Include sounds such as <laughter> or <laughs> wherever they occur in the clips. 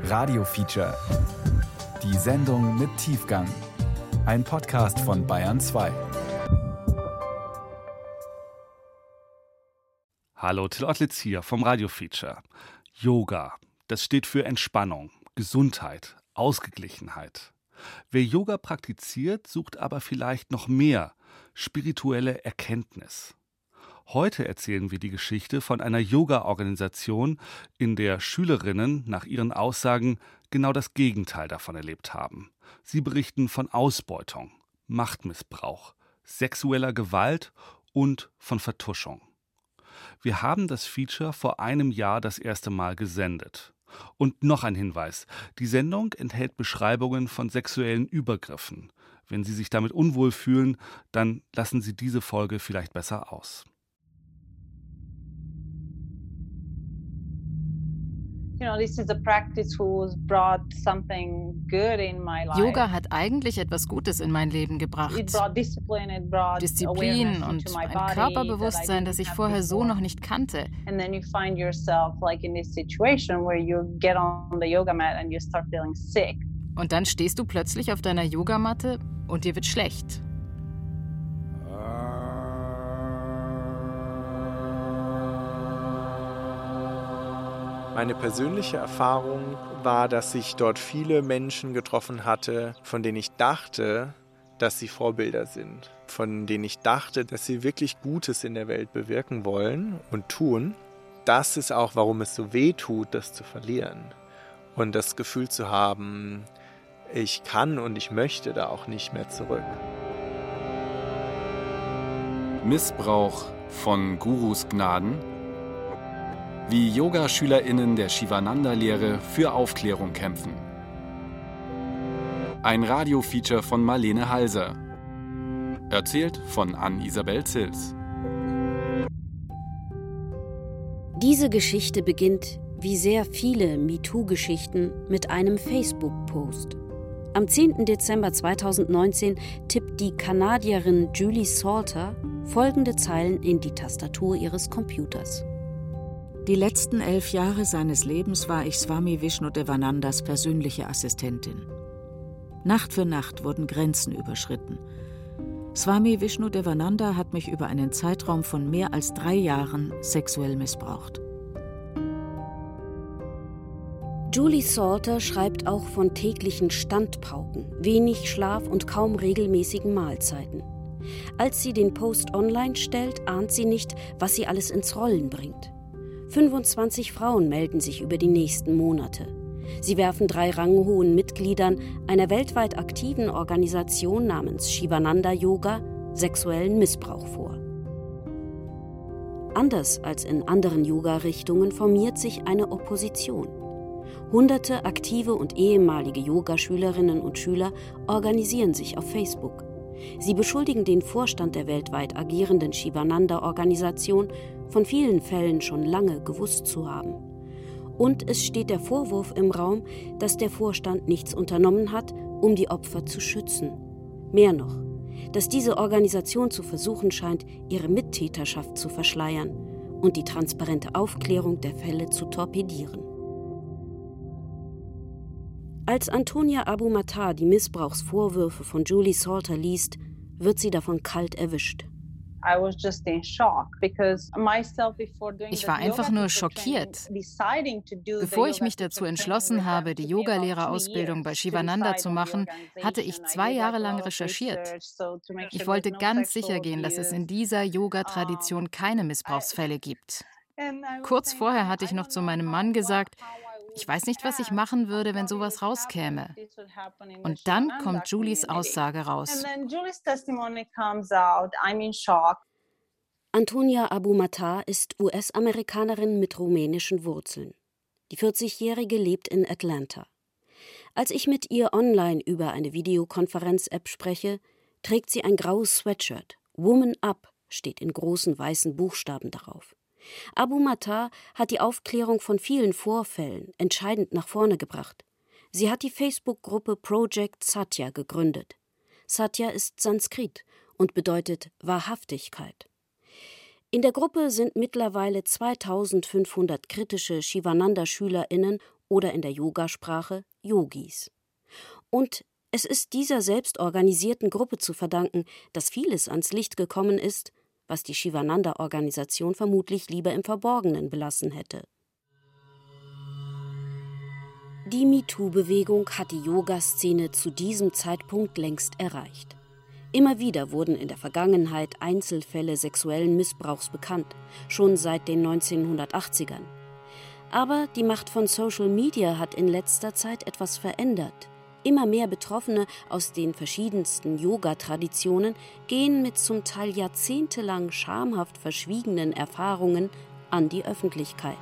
Radio Feature. Die Sendung mit Tiefgang. Ein Podcast von Bayern 2. Hallo, Till Ottlitz hier vom Radio Feature. Yoga, das steht für Entspannung, Gesundheit, Ausgeglichenheit. Wer Yoga praktiziert, sucht aber vielleicht noch mehr spirituelle Erkenntnis. Heute erzählen wir die Geschichte von einer Yoga-Organisation, in der Schülerinnen nach ihren Aussagen genau das Gegenteil davon erlebt haben. Sie berichten von Ausbeutung, Machtmissbrauch, sexueller Gewalt und von Vertuschung. Wir haben das Feature vor einem Jahr das erste Mal gesendet. Und noch ein Hinweis. Die Sendung enthält Beschreibungen von sexuellen Übergriffen. Wenn Sie sich damit unwohl fühlen, dann lassen Sie diese Folge vielleicht besser aus. Yoga hat eigentlich etwas Gutes in mein Leben gebracht. Disziplin und ein Körperbewusstsein, das ich vorher so noch nicht kannte. Und dann stehst du plötzlich auf deiner Yogamatte und dir wird schlecht. Meine persönliche Erfahrung war, dass ich dort viele Menschen getroffen hatte, von denen ich dachte, dass sie Vorbilder sind, von denen ich dachte, dass sie wirklich Gutes in der Welt bewirken wollen und tun. Das ist auch, warum es so weh tut, das zu verlieren. Und das Gefühl zu haben, ich kann und ich möchte da auch nicht mehr zurück. Missbrauch von Gurus Gnaden wie Yoga-SchülerInnen der Shivananda-Lehre für Aufklärung kämpfen. Ein Radiofeature von Marlene Halser. Erzählt von Ann-Isabel Zils. Diese Geschichte beginnt, wie sehr viele MeToo-Geschichten, mit einem Facebook-Post. Am 10. Dezember 2019 tippt die Kanadierin Julie Salter folgende Zeilen in die Tastatur ihres Computers. Die letzten elf Jahre seines Lebens war ich Swami Vishnudevanandas persönliche Assistentin. Nacht für Nacht wurden Grenzen überschritten. Swami Vishnudevananda hat mich über einen Zeitraum von mehr als drei Jahren sexuell missbraucht. Julie Salter schreibt auch von täglichen Standpauken, wenig Schlaf und kaum regelmäßigen Mahlzeiten. Als sie den Post online stellt, ahnt sie nicht, was sie alles ins Rollen bringt. 25 Frauen melden sich über die nächsten Monate. Sie werfen drei ranghohen Mitgliedern einer weltweit aktiven Organisation namens Shivananda Yoga sexuellen Missbrauch vor. Anders als in anderen Yoga-Richtungen formiert sich eine Opposition. Hunderte aktive und ehemalige Yogaschülerinnen und Schüler organisieren sich auf Facebook. Sie beschuldigen den Vorstand der weltweit agierenden Shivananda-Organisation von vielen Fällen schon lange gewusst zu haben. Und es steht der Vorwurf im Raum, dass der Vorstand nichts unternommen hat, um die Opfer zu schützen. Mehr noch, dass diese Organisation zu versuchen scheint, ihre Mittäterschaft zu verschleiern und die transparente Aufklärung der Fälle zu torpedieren. Als Antonia Abu Matar die Missbrauchsvorwürfe von Julie Salter liest, wird sie davon kalt erwischt. Ich war einfach nur schockiert. Bevor ich mich dazu entschlossen habe, die Yogalehrerausbildung bei Shivananda zu machen, hatte ich zwei Jahre lang recherchiert. Ich wollte ganz sicher gehen, dass es in dieser Yoga-Tradition keine Missbrauchsfälle gibt. Kurz vorher hatte ich noch zu meinem Mann gesagt, ich weiß nicht, was ich machen würde, wenn sowas rauskäme. Und dann kommt Julies Aussage raus. Antonia Abu Matar ist US-Amerikanerin mit rumänischen Wurzeln. Die 40-Jährige lebt in Atlanta. Als ich mit ihr online über eine Videokonferenz-App spreche, trägt sie ein graues Sweatshirt. Woman Up steht in großen weißen Buchstaben darauf. Abu Matar hat die Aufklärung von vielen Vorfällen entscheidend nach vorne gebracht. Sie hat die Facebook-Gruppe Project Satya gegründet. Satya ist Sanskrit und bedeutet Wahrhaftigkeit. In der Gruppe sind mittlerweile 2500 kritische Shivananda-SchülerInnen oder in der Yogasprache Yogis. Und es ist dieser selbstorganisierten Gruppe zu verdanken, dass vieles ans Licht gekommen ist, was die Shivananda-Organisation vermutlich lieber im Verborgenen belassen hätte. Die MeToo-Bewegung hat die Yoga-Szene zu diesem Zeitpunkt längst erreicht. Immer wieder wurden in der Vergangenheit Einzelfälle sexuellen Missbrauchs bekannt, schon seit den 1980ern. Aber die Macht von Social Media hat in letzter Zeit etwas verändert. Immer mehr Betroffene aus den verschiedensten Yoga-Traditionen gehen mit zum Teil jahrzehntelang schamhaft verschwiegenen Erfahrungen an die Öffentlichkeit.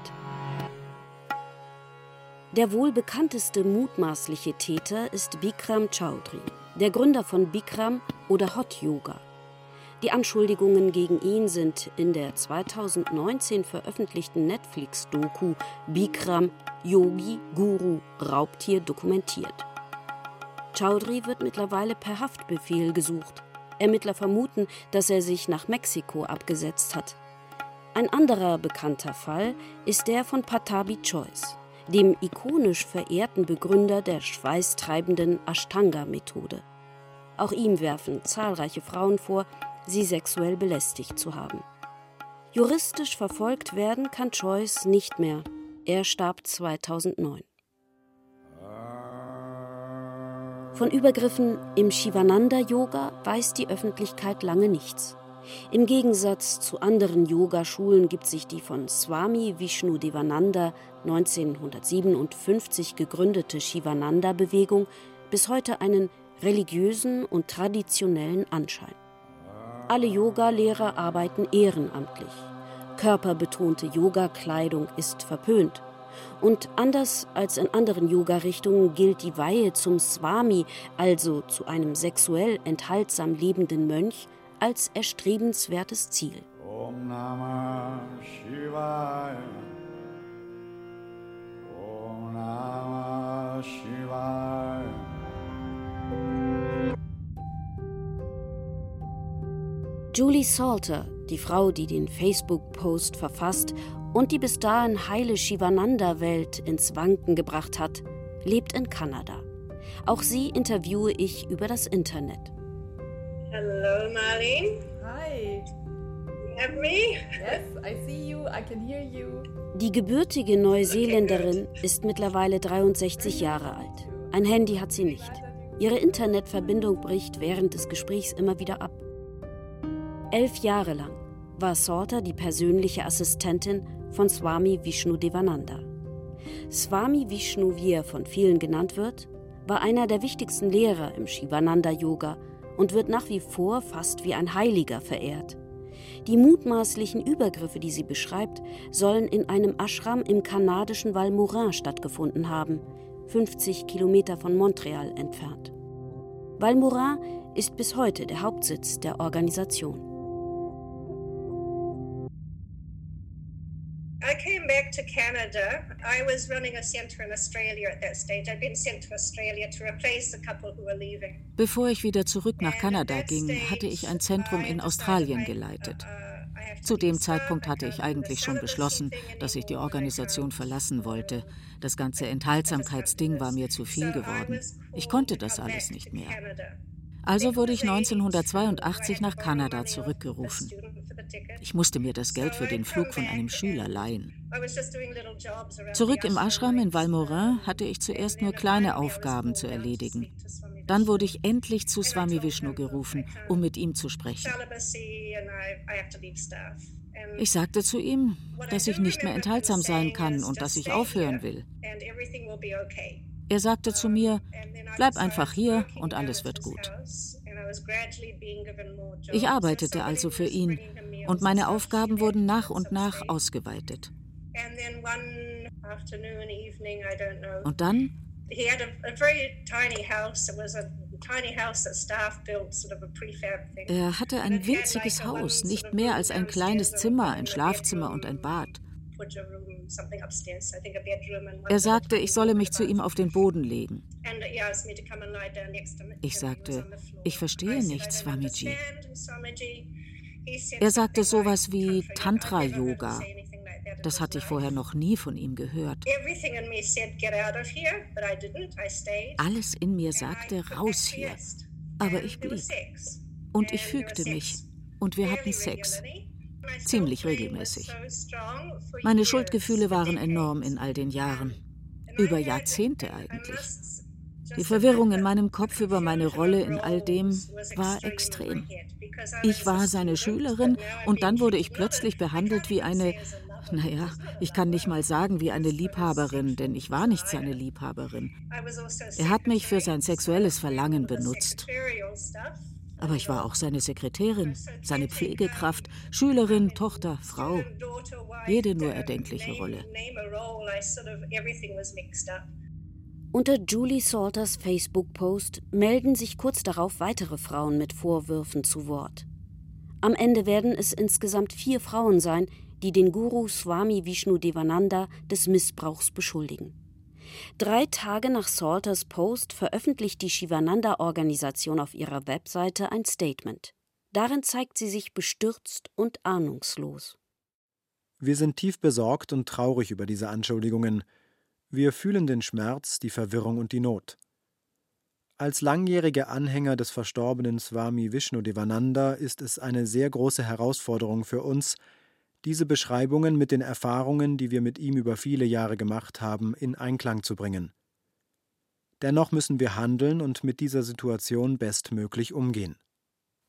Der wohl bekannteste mutmaßliche Täter ist Bikram Chaudhry, der Gründer von Bikram oder Hot Yoga. Die Anschuldigungen gegen ihn sind in der 2019 veröffentlichten Netflix-Doku Bikram Yogi Guru Raubtier dokumentiert. Chaudhry wird mittlerweile per Haftbefehl gesucht. Ermittler vermuten, dass er sich nach Mexiko abgesetzt hat. Ein anderer bekannter Fall ist der von Patabi Choice, dem ikonisch verehrten Begründer der schweißtreibenden Ashtanga-Methode. Auch ihm werfen zahlreiche Frauen vor, sie sexuell belästigt zu haben. Juristisch verfolgt werden kann Choice nicht mehr. Er starb 2009. Von Übergriffen im Shivananda-Yoga weiß die Öffentlichkeit lange nichts. Im Gegensatz zu anderen Yogaschulen gibt sich die von Swami Vishnu Devananda 1957 gegründete Shivananda-Bewegung bis heute einen religiösen und traditionellen Anschein. Alle Yogalehrer arbeiten ehrenamtlich. Körperbetonte Yogakleidung ist verpönt. Und anders als in anderen Yoga-Richtungen gilt die Weihe zum Swami, also zu einem sexuell enthaltsam lebenden Mönch, als erstrebenswertes Ziel. Om Namah Shivaya. Om Namah Shivaya. Julie Salter, die Frau, die den Facebook-Post verfasst und die bis dahin heile Shivananda-Welt ins Wanken gebracht hat, lebt in Kanada. Auch sie interviewe ich über das Internet. Hallo Marlene. Hi. You have me? Yes, I see you, I can hear you. Die gebürtige Neuseeländerin ist mittlerweile 63 Jahre alt. Ein Handy hat sie nicht. Ihre Internetverbindung bricht während des Gesprächs immer wieder ab. Elf Jahre lang war Salter die persönliche Assistentin von Swami Vishnu Devananda. Swami Vishnu, wie er von vielen genannt wird, war einer der wichtigsten Lehrer im Shivananda-Yoga und wird nach wie vor fast wie ein Heiliger verehrt. Die mutmaßlichen Übergriffe, die sie beschreibt, sollen in einem Ashram im kanadischen Val Morin stattgefunden haben, 50 Kilometer von Montreal entfernt. Val Morin ist bis heute der Hauptsitz der Organisation. Back to Canada. I was running a center in Australia at that stage. I'd been sent to Australia to replace a couple who were leaving. Bevor ich wieder zurück nach Kanada ging, hatte ich ein Zentrum in Australien geleitet. Uh, Zu dem Zeitpunkt hatte ich eigentlich schon beschlossen, dass ich die Organisation verlassen wollte. Das ganze Enthaltsamkeitsding war mir zu viel geworden. Ich konnte das alles nicht mehr. Also wurde ich 1982 nach Kanada zurückgerufen. Ich musste mir das Geld für den Flug von einem Schüler leihen. Zurück im Ashram in Valmorin hatte ich zuerst nur kleine Aufgaben zu erledigen. Dann wurde ich endlich zu Swami Vishnu gerufen, um mit ihm zu sprechen. Ich sagte zu ihm, dass ich nicht mehr enthaltsam sein kann und dass ich aufhören will. Er sagte zu mir, bleib einfach hier und alles wird gut. Ich arbeitete also für ihn und meine Aufgaben wurden nach und nach ausgeweitet. Und dann? Er hatte ein winziges Haus, nicht mehr als ein kleines Zimmer, ein Schlafzimmer und ein Bad. Er sagte, ich solle mich zu ihm auf den Boden legen. Ich sagte, ich verstehe nichts, Swamiji. Er sagte sowas wie Tantra-Yoga. Das hatte ich vorher noch nie von ihm gehört. Alles in mir sagte, raus hier. Aber ich blieb. Und ich fügte mich. Und wir hatten Sex. Ziemlich regelmäßig. Meine Schuldgefühle waren enorm in all den Jahren. Über Jahrzehnte eigentlich. Die Verwirrung in meinem Kopf über meine Rolle in all dem war extrem. Ich war seine Schülerin und dann wurde ich plötzlich behandelt wie eine, naja, ich kann nicht mal sagen wie eine Liebhaberin, denn ich war nicht seine Liebhaberin. Er hat mich für sein sexuelles Verlangen benutzt. Aber ich war auch seine Sekretärin, seine Pflegekraft, Schülerin, Tochter, Frau. Jede nur erdenkliche Rolle. Unter Julie Salters Facebook-Post melden sich kurz darauf weitere Frauen mit Vorwürfen zu Wort. Am Ende werden es insgesamt vier Frauen sein, die den Guru Swami Vishnu Devananda des Missbrauchs beschuldigen. Drei Tage nach Salters Post veröffentlicht die Shivananda-Organisation auf ihrer Webseite ein Statement. Darin zeigt sie sich bestürzt und ahnungslos. Wir sind tief besorgt und traurig über diese Anschuldigungen. Wir fühlen den Schmerz, die Verwirrung und die Not. Als langjährige Anhänger des verstorbenen Swami Vishnu Devananda ist es eine sehr große Herausforderung für uns, diese Beschreibungen mit den Erfahrungen, die wir mit ihm über viele Jahre gemacht haben, in Einklang zu bringen. Dennoch müssen wir handeln und mit dieser Situation bestmöglich umgehen.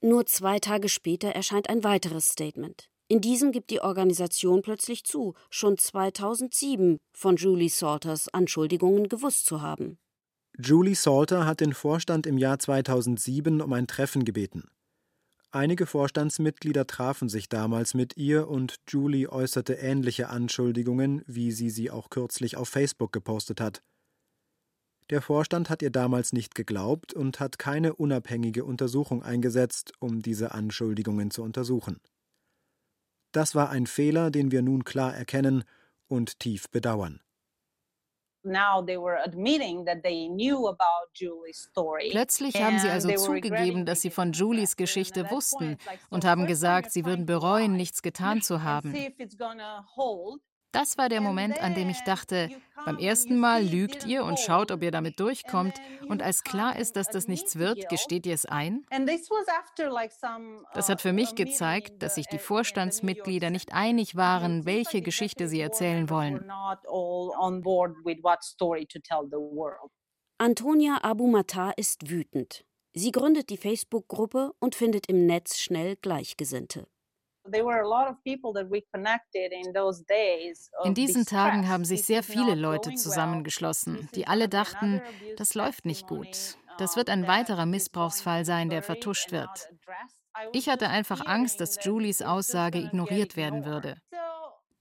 Nur zwei Tage später erscheint ein weiteres Statement. In diesem gibt die Organisation plötzlich zu, schon 2007 von Julie Salters Anschuldigungen gewusst zu haben. Julie Salter hat den Vorstand im Jahr 2007 um ein Treffen gebeten. Einige Vorstandsmitglieder trafen sich damals mit ihr und Julie äußerte ähnliche Anschuldigungen, wie sie sie auch kürzlich auf Facebook gepostet hat. Der Vorstand hat ihr damals nicht geglaubt und hat keine unabhängige Untersuchung eingesetzt, um diese Anschuldigungen zu untersuchen. Das war ein Fehler, den wir nun klar erkennen und tief bedauern. Plötzlich haben sie also zugegeben, dass sie von Julies Geschichte wussten und haben gesagt, sie würden bereuen, nichts getan zu haben. Das war der Moment, an dem ich dachte, beim ersten Mal lügt ihr und schaut, ob ihr damit durchkommt, und als klar ist, dass das nichts wird, gesteht ihr es ein. Das hat für mich gezeigt, dass sich die Vorstandsmitglieder nicht einig waren, welche Geschichte sie erzählen wollen. Antonia Abu Matar ist wütend. Sie gründet die Facebook-Gruppe und findet im Netz schnell Gleichgesinnte. In diesen Tagen haben sich sehr viele Leute zusammengeschlossen, die alle dachten, das läuft nicht gut. Das wird ein weiterer Missbrauchsfall sein, der vertuscht wird. Ich hatte einfach Angst, dass Julies Aussage ignoriert werden würde.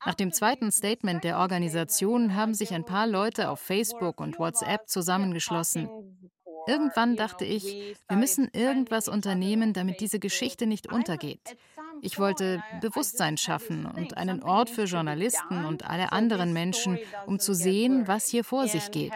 Nach dem zweiten Statement der Organisation haben sich ein paar Leute auf Facebook und WhatsApp zusammengeschlossen. Irgendwann dachte ich, wir müssen irgendwas unternehmen, damit diese Geschichte nicht untergeht. Ich wollte Bewusstsein schaffen und einen Ort für Journalisten und alle anderen Menschen, um zu sehen, was hier vor sich geht.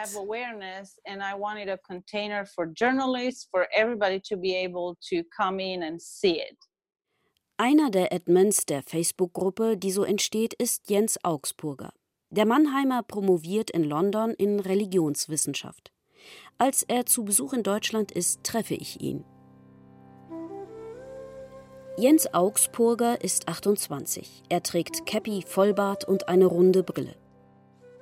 Einer der Admins der Facebook-Gruppe, die so entsteht, ist Jens Augsburger. Der Mannheimer promoviert in London in Religionswissenschaft. Als er zu Besuch in Deutschland ist, treffe ich ihn. Jens Augsburger ist 28. Er trägt Käppi, Vollbart und eine runde Brille.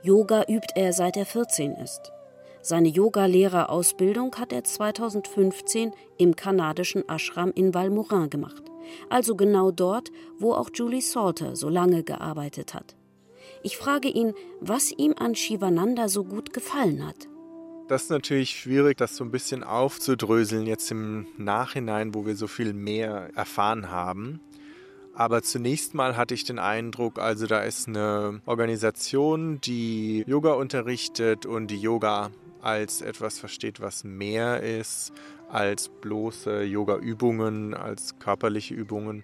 Yoga übt er seit er 14 ist. Seine Yoga-Lehrerausbildung hat er 2015 im kanadischen Ashram in Valmorin gemacht, also genau dort, wo auch Julie Salter so lange gearbeitet hat. Ich frage ihn, was ihm an Shivananda so gut gefallen hat. Das ist natürlich schwierig, das so ein bisschen aufzudröseln jetzt im Nachhinein, wo wir so viel mehr erfahren haben. Aber zunächst mal hatte ich den Eindruck, also da ist eine Organisation, die Yoga unterrichtet und die Yoga als etwas versteht, was mehr ist als bloße Yoga-Übungen, als körperliche Übungen.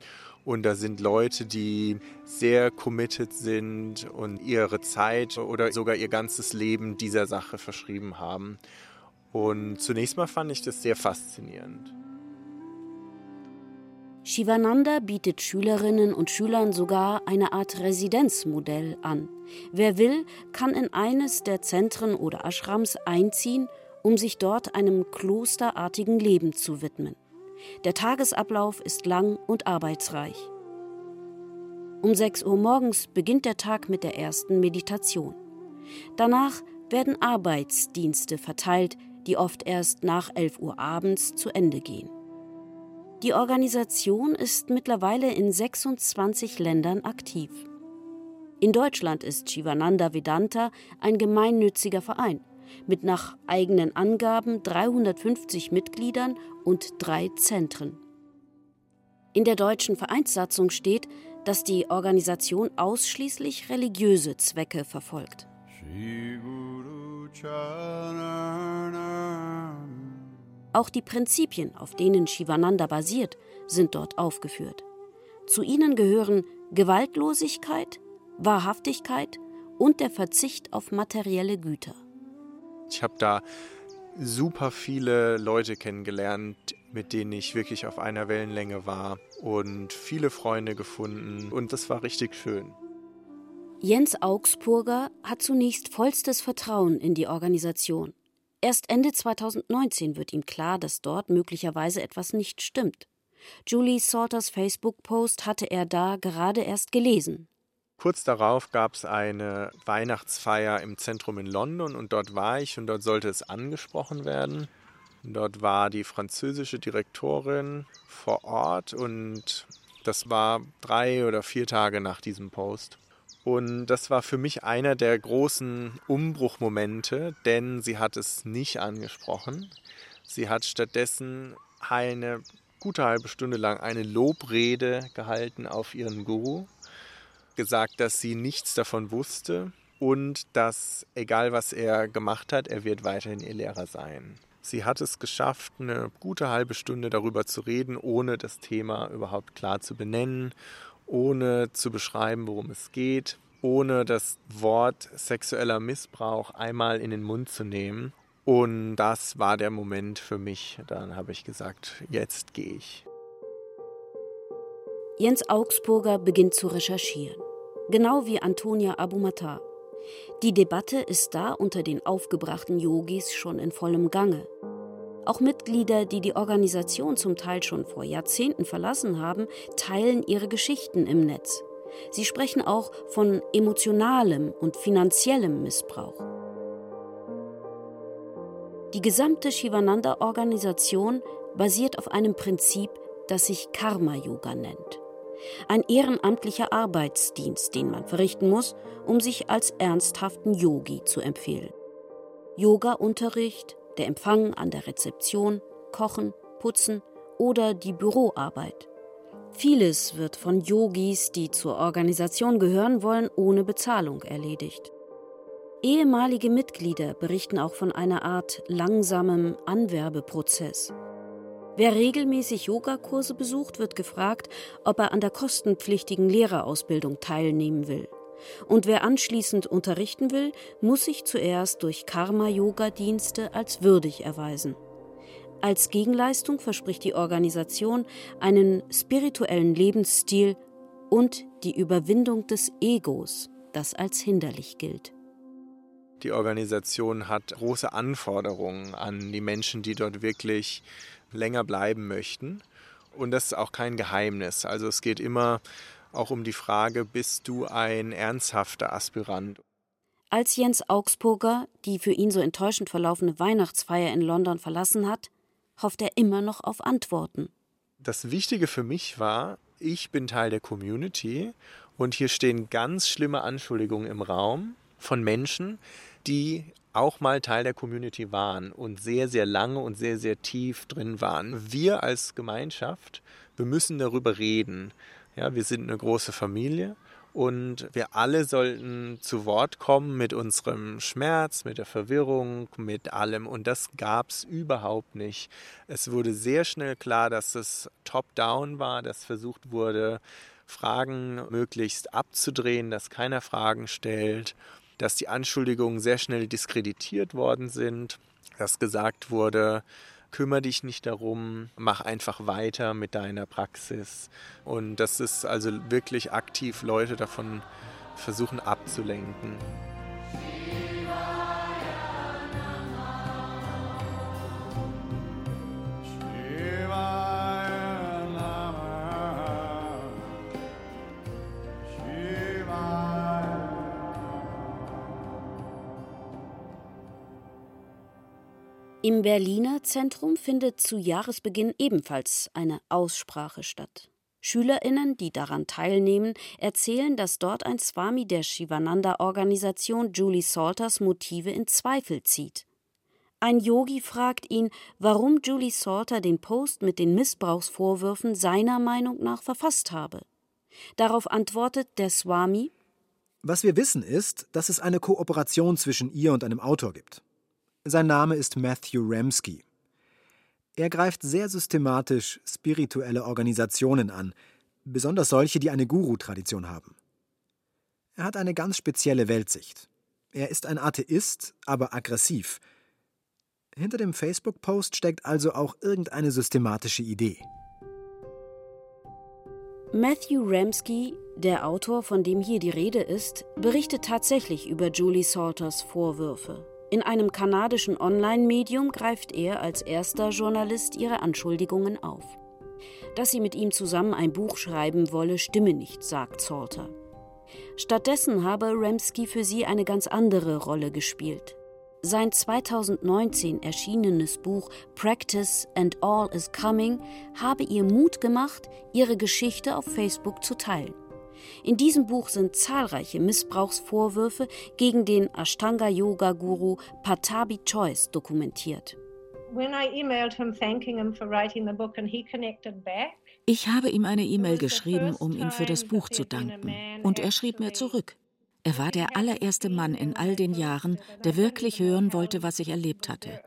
Und da sind Leute, die sehr committed sind und ihre Zeit oder sogar ihr ganzes Leben dieser Sache verschrieben haben. Und zunächst mal fand ich das sehr faszinierend. Shivananda bietet Schülerinnen und Schülern sogar eine Art Residenzmodell an. Wer will, kann in eines der Zentren oder Ashrams einziehen, um sich dort einem klosterartigen Leben zu widmen. Der Tagesablauf ist lang und arbeitsreich. Um 6 Uhr morgens beginnt der Tag mit der ersten Meditation. Danach werden Arbeitsdienste verteilt, die oft erst nach 11 Uhr abends zu Ende gehen. Die Organisation ist mittlerweile in 26 Ländern aktiv. In Deutschland ist Shivananda Vedanta ein gemeinnütziger Verein mit nach eigenen Angaben 350 Mitgliedern und drei Zentren. In der deutschen Vereinssatzung steht, dass die Organisation ausschließlich religiöse Zwecke verfolgt. Auch die Prinzipien, auf denen Shivananda basiert, sind dort aufgeführt. Zu ihnen gehören Gewaltlosigkeit, Wahrhaftigkeit und der Verzicht auf materielle Güter. Ich habe da super viele Leute kennengelernt, mit denen ich wirklich auf einer Wellenlänge war und viele Freunde gefunden und das war richtig schön. Jens Augsburger hat zunächst vollstes Vertrauen in die Organisation. Erst Ende 2019 wird ihm klar, dass dort möglicherweise etwas nicht stimmt. Julie Salters Facebook-Post hatte er da gerade erst gelesen. Kurz darauf gab es eine Weihnachtsfeier im Zentrum in London und dort war ich und dort sollte es angesprochen werden. dort war die französische Direktorin vor Ort und das war drei oder vier Tage nach diesem Post. Und das war für mich einer der großen Umbruchmomente, denn sie hat es nicht angesprochen. Sie hat stattdessen eine gute halbe Stunde lang eine Lobrede gehalten auf ihren Guru, gesagt, dass sie nichts davon wusste und dass egal was er gemacht hat, er wird weiterhin ihr Lehrer sein. Sie hat es geschafft, eine gute halbe Stunde darüber zu reden, ohne das Thema überhaupt klar zu benennen ohne zu beschreiben, worum es geht, ohne das Wort sexueller Missbrauch einmal in den Mund zu nehmen. Und das war der Moment für mich. Dann habe ich gesagt, jetzt gehe ich. Jens Augsburger beginnt zu recherchieren, genau wie Antonia Abumatar. Die Debatte ist da unter den aufgebrachten Yogis schon in vollem Gange. Auch Mitglieder, die die Organisation zum Teil schon vor Jahrzehnten verlassen haben, teilen ihre Geschichten im Netz. Sie sprechen auch von emotionalem und finanziellem Missbrauch. Die gesamte Shivananda-Organisation basiert auf einem Prinzip, das sich Karma-Yoga nennt. Ein ehrenamtlicher Arbeitsdienst, den man verrichten muss, um sich als ernsthaften Yogi zu empfehlen. Yoga-Unterricht, der Empfang an der Rezeption, Kochen, Putzen oder die Büroarbeit. Vieles wird von Yogis, die zur Organisation gehören wollen, ohne Bezahlung erledigt. Ehemalige Mitglieder berichten auch von einer Art langsamem Anwerbeprozess. Wer regelmäßig Yogakurse besucht, wird gefragt, ob er an der kostenpflichtigen Lehrerausbildung teilnehmen will. Und wer anschließend unterrichten will, muss sich zuerst durch Karma-Yoga-Dienste als würdig erweisen. Als Gegenleistung verspricht die Organisation einen spirituellen Lebensstil und die Überwindung des Egos, das als hinderlich gilt. Die Organisation hat große Anforderungen an die Menschen, die dort wirklich länger bleiben möchten. Und das ist auch kein Geheimnis. Also es geht immer auch um die Frage, bist du ein ernsthafter Aspirant? Als Jens Augsburger die für ihn so enttäuschend verlaufene Weihnachtsfeier in London verlassen hat, hofft er immer noch auf Antworten. Das Wichtige für mich war, ich bin Teil der Community und hier stehen ganz schlimme Anschuldigungen im Raum von Menschen, die auch mal Teil der Community waren und sehr, sehr lange und sehr, sehr tief drin waren. Wir als Gemeinschaft, wir müssen darüber reden. Ja, wir sind eine große Familie und wir alle sollten zu Wort kommen mit unserem Schmerz, mit der Verwirrung, mit allem. Und das gab es überhaupt nicht. Es wurde sehr schnell klar, dass es top-down war, dass versucht wurde, Fragen möglichst abzudrehen, dass keiner Fragen stellt, dass die Anschuldigungen sehr schnell diskreditiert worden sind, dass gesagt wurde, kümmere dich nicht darum, mach einfach weiter mit deiner Praxis. Und das ist also wirklich aktiv Leute davon versuchen abzulenken. Im Berliner Zentrum findet zu Jahresbeginn ebenfalls eine Aussprache statt. Schülerinnen, die daran teilnehmen, erzählen, dass dort ein Swami der Shivananda-Organisation Julie Salters Motive in Zweifel zieht. Ein Yogi fragt ihn, warum Julie Salter den Post mit den Missbrauchsvorwürfen seiner Meinung nach verfasst habe. Darauf antwortet der Swami: Was wir wissen ist, dass es eine Kooperation zwischen ihr und einem Autor gibt. Sein Name ist Matthew Ramsky. Er greift sehr systematisch spirituelle Organisationen an, besonders solche, die eine Guru-Tradition haben. Er hat eine ganz spezielle Weltsicht. Er ist ein Atheist, aber aggressiv. Hinter dem Facebook-Post steckt also auch irgendeine systematische Idee. Matthew Ramsky, der Autor, von dem hier die Rede ist, berichtet tatsächlich über Julie Salters Vorwürfe. In einem kanadischen Online-Medium greift er als erster Journalist ihre Anschuldigungen auf. Dass sie mit ihm zusammen ein Buch schreiben wolle, stimme nicht, sagt Salter. Stattdessen habe Ramsky für sie eine ganz andere Rolle gespielt. Sein 2019 erschienenes Buch Practice and All is Coming habe ihr Mut gemacht, ihre Geschichte auf Facebook zu teilen. In diesem Buch sind zahlreiche Missbrauchsvorwürfe gegen den Ashtanga-Yoga-Guru Patabi Choice dokumentiert. Ich habe ihm eine E-Mail geschrieben, um ihm für das Buch zu danken. Und er schrieb mir zurück. Er war der allererste Mann in all den Jahren, der wirklich hören wollte, was ich erlebt hatte,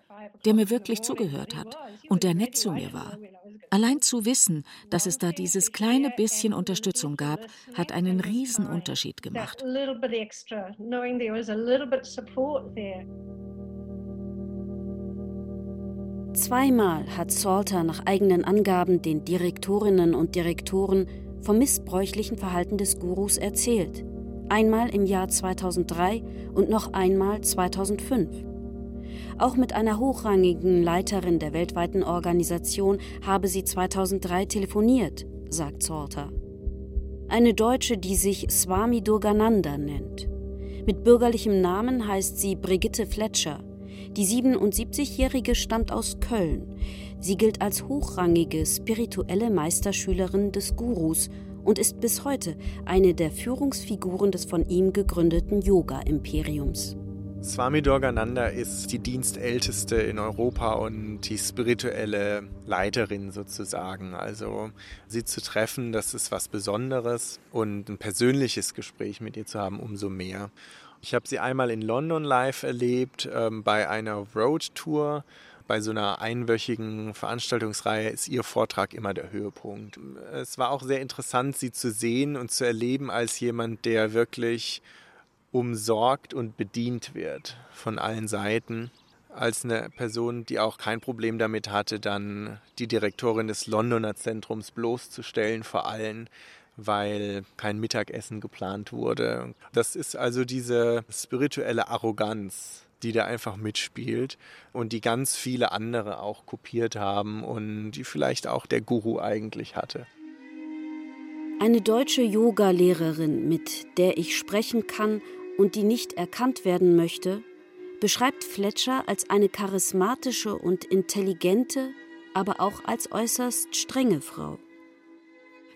der mir wirklich zugehört hat und der nett zu mir war. Allein zu wissen, dass es da dieses kleine bisschen Unterstützung gab, hat einen riesen Unterschied gemacht. Zweimal hat Salter nach eigenen Angaben den Direktorinnen und Direktoren vom missbräuchlichen Verhalten des Gurus erzählt. Einmal im Jahr 2003 und noch einmal 2005. Auch mit einer hochrangigen Leiterin der weltweiten Organisation habe sie 2003 telefoniert, sagt Salter. Eine Deutsche, die sich Swami Durgananda nennt. Mit bürgerlichem Namen heißt sie Brigitte Fletcher. Die 77-Jährige stammt aus Köln. Sie gilt als hochrangige spirituelle Meisterschülerin des Gurus und ist bis heute eine der Führungsfiguren des von ihm gegründeten Yoga-Imperiums. Swami Durgananda ist die Dienstälteste in Europa und die spirituelle Leiterin sozusagen. Also sie zu treffen, das ist was Besonderes und ein persönliches Gespräch mit ihr zu haben, umso mehr. Ich habe sie einmal in London live erlebt, ähm, bei einer Road-Tour. Bei so einer einwöchigen Veranstaltungsreihe ist ihr Vortrag immer der Höhepunkt. Es war auch sehr interessant, sie zu sehen und zu erleben als jemand, der wirklich umsorgt und bedient wird von allen Seiten, als eine Person, die auch kein Problem damit hatte, dann die Direktorin des Londoner Zentrums bloßzustellen vor allen, weil kein Mittagessen geplant wurde. Das ist also diese spirituelle Arroganz, die da einfach mitspielt und die ganz viele andere auch kopiert haben und die vielleicht auch der Guru eigentlich hatte. Eine deutsche Yoga-Lehrerin, mit der ich sprechen kann und die nicht erkannt werden möchte, beschreibt Fletcher als eine charismatische und intelligente, aber auch als äußerst strenge Frau.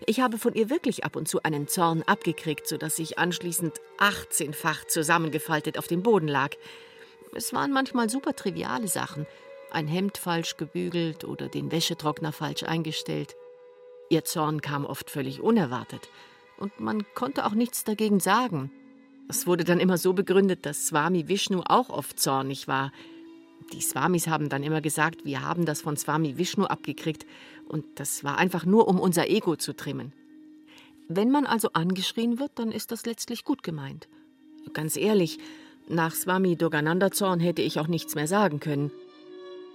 Ich habe von ihr wirklich ab und zu einen Zorn abgekriegt, sodass ich anschließend 18-fach zusammengefaltet auf dem Boden lag. Es waren manchmal super triviale Sachen. Ein Hemd falsch gebügelt oder den Wäschetrockner falsch eingestellt. Ihr Zorn kam oft völlig unerwartet. Und man konnte auch nichts dagegen sagen. Es wurde dann immer so begründet, dass Swami Vishnu auch oft zornig war. Die Swamis haben dann immer gesagt, wir haben das von Swami Vishnu abgekriegt und das war einfach nur, um unser Ego zu trimmen. Wenn man also angeschrien wird, dann ist das letztlich gut gemeint. Ganz ehrlich, nach Swami Durgananda Zorn hätte ich auch nichts mehr sagen können.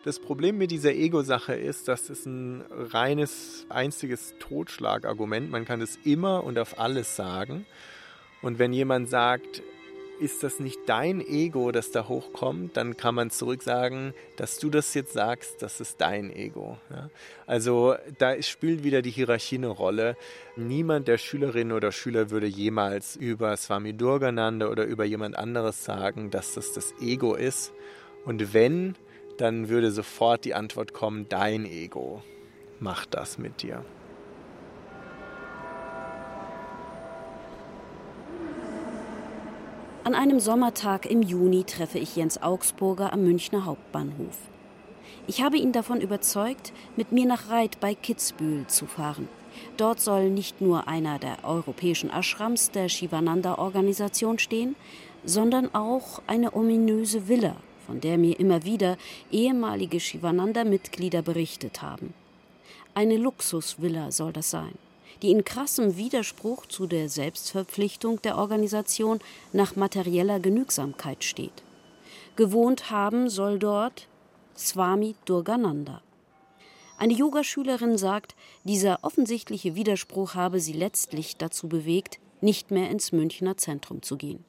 Das Problem mit dieser Ego-Sache ist, dass es ein reines, einziges Totschlagargument. Man kann es immer und auf alles sagen. Und wenn jemand sagt, ist das nicht dein Ego, das da hochkommt, dann kann man zurück sagen, dass du das jetzt sagst, das ist dein Ego. Ja? Also da spielt wieder die Hierarchie eine Rolle. Niemand der Schülerinnen oder Schüler würde jemals über Swami Durgananda oder über jemand anderes sagen, dass das das Ego ist. Und wenn, dann würde sofort die Antwort kommen, dein Ego macht das mit dir. An einem Sommertag im Juni treffe ich Jens Augsburger am Münchner Hauptbahnhof. Ich habe ihn davon überzeugt, mit mir nach Reit bei Kitzbühel zu fahren. Dort soll nicht nur einer der europäischen Ashrams der Shivananda-Organisation stehen, sondern auch eine ominöse Villa, von der mir immer wieder ehemalige Shivananda-Mitglieder berichtet haben. Eine Luxusvilla soll das sein die in krassem Widerspruch zu der Selbstverpflichtung der Organisation nach materieller Genügsamkeit steht. Gewohnt haben soll dort Swami Durgananda. Eine Yogaschülerin sagt, dieser offensichtliche Widerspruch habe sie letztlich dazu bewegt, nicht mehr ins Münchner Zentrum zu gehen.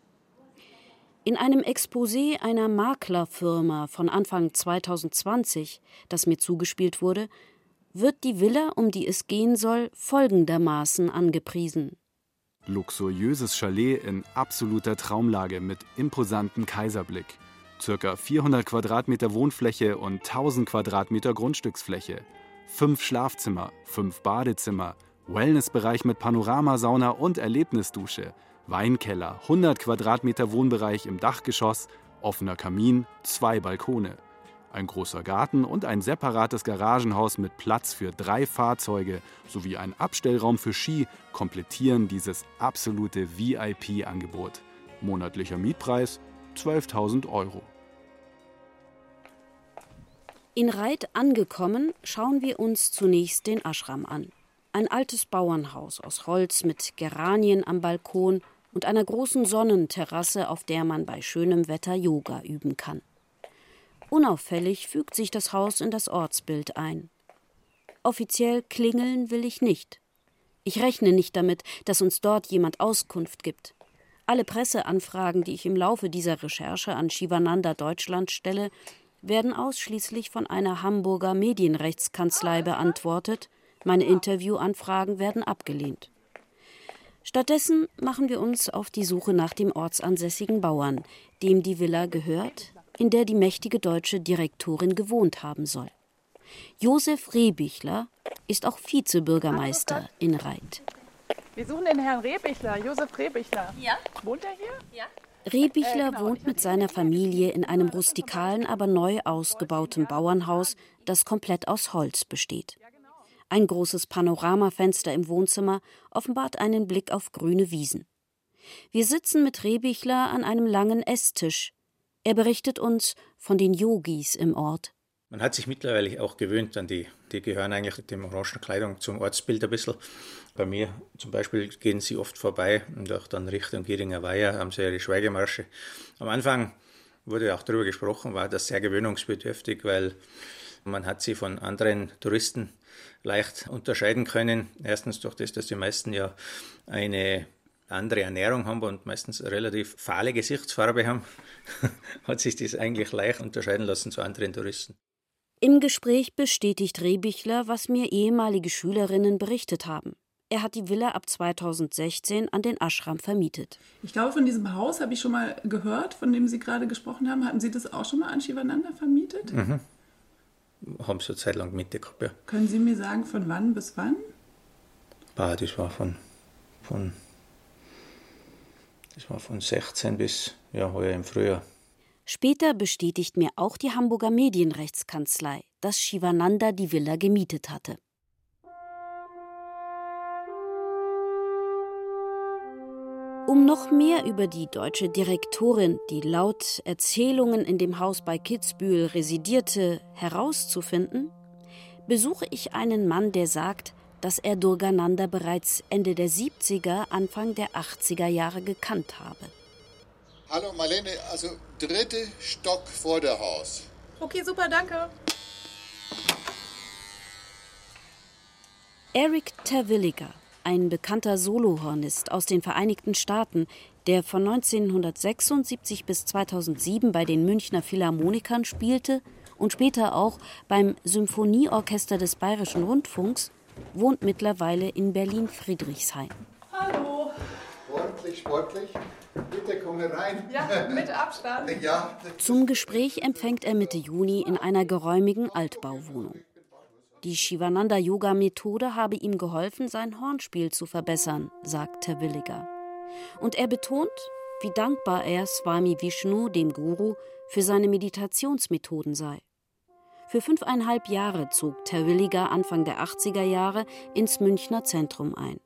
In einem Exposé einer Maklerfirma von Anfang 2020, das mir zugespielt wurde, wird die Villa, um die es gehen soll, folgendermaßen angepriesen. Luxuriöses Chalet in absoluter Traumlage mit imposantem Kaiserblick. Circa 400 Quadratmeter Wohnfläche und 1000 Quadratmeter Grundstücksfläche. Fünf Schlafzimmer, fünf Badezimmer, Wellnessbereich mit Panoramasauna und Erlebnisdusche, Weinkeller, 100 Quadratmeter Wohnbereich im Dachgeschoss, offener Kamin, zwei Balkone. Ein großer Garten und ein separates Garagenhaus mit Platz für drei Fahrzeuge sowie ein Abstellraum für Ski komplettieren dieses absolute VIP-Angebot. Monatlicher Mietpreis 12.000 Euro. In Reit angekommen, schauen wir uns zunächst den Ashram an. Ein altes Bauernhaus aus Holz mit Geranien am Balkon und einer großen Sonnenterrasse, auf der man bei schönem Wetter Yoga üben kann. Unauffällig fügt sich das Haus in das Ortsbild ein. Offiziell klingeln will ich nicht. Ich rechne nicht damit, dass uns dort jemand Auskunft gibt. Alle Presseanfragen, die ich im Laufe dieser Recherche an Shivananda Deutschland stelle, werden ausschließlich von einer Hamburger Medienrechtskanzlei beantwortet, meine Interviewanfragen werden abgelehnt. Stattdessen machen wir uns auf die Suche nach dem ortsansässigen Bauern, dem die Villa gehört, in der die mächtige deutsche Direktorin gewohnt haben soll. Josef Rehbichler ist auch Vizebürgermeister in Reit. Wir suchen den Herrn Rehbichler, Josef Rehbichler. Ja. Wohnt er hier? Ja. Rehbichler äh, genau, wohnt mit seiner Familie in einem rustikalen, aber neu ausgebauten Bauernhaus, das komplett aus Holz besteht. Ein großes Panoramafenster im Wohnzimmer offenbart einen Blick auf grüne Wiesen. Wir sitzen mit Rehbichler an einem langen Esstisch, er berichtet uns von den Yogis im Ort. Man hat sich mittlerweile auch gewöhnt an die. Die gehören eigentlich mit dem orangen Kleidung zum Ortsbild ein bisschen. Bei mir zum Beispiel gehen sie oft vorbei und auch dann Richtung Gieringer Weiher haben sie ihre Schweigemarsche. Am Anfang wurde auch darüber gesprochen, war das sehr gewöhnungsbedürftig, weil man hat sie von anderen Touristen leicht unterscheiden können. Erstens durch das, dass die meisten ja eine andere Ernährung haben und meistens relativ fahle Gesichtsfarbe haben, <laughs> hat sich das eigentlich leicht unterscheiden lassen zu anderen Touristen. Im Gespräch bestätigt Rehbichler, was mir ehemalige Schülerinnen berichtet haben. Er hat die Villa ab 2016 an den Ashram vermietet. Ich glaube, von diesem Haus habe ich schon mal gehört, von dem Sie gerade gesprochen haben. Haben Sie das auch schon mal an Shivananda vermietet? Mhm. Haben Sie eine Zeit lang mitgehabt, ja. Können Sie mir sagen, von wann bis wann? Bah, das war von, von das war von 16 bis ja, heuer im Frühjahr. Später bestätigt mir auch die Hamburger Medienrechtskanzlei, dass Shivananda die Villa gemietet hatte. Um noch mehr über die deutsche Direktorin, die laut Erzählungen in dem Haus bei Kitzbühel residierte, herauszufinden, besuche ich einen Mann, der sagt, dass er Durgananda bereits Ende der 70er, Anfang der 80er Jahre gekannt habe. Hallo Marlene, also dritte Stock vor der Haus. Okay, super, danke. Eric Terwilliger, ein bekannter Solohornist aus den Vereinigten Staaten, der von 1976 bis 2007 bei den Münchner Philharmonikern spielte und später auch beim Symphonieorchester des Bayerischen Rundfunks wohnt mittlerweile in Berlin-Friedrichshain. Hallo. Sportlich, sportlich. Bitte komm herein. Ja, mit Abstand. <laughs> ja. Zum Gespräch empfängt er Mitte Juni in einer geräumigen Altbauwohnung. Die Shivananda-Yoga-Methode habe ihm geholfen, sein Hornspiel zu verbessern, sagt Terwilliger. Und er betont, wie dankbar er Swami Vishnu, dem Guru, für seine Meditationsmethoden sei. Für fünfeinhalb Jahre zog Terwilliger Anfang der 80er Jahre ins Münchner Zentrum ein.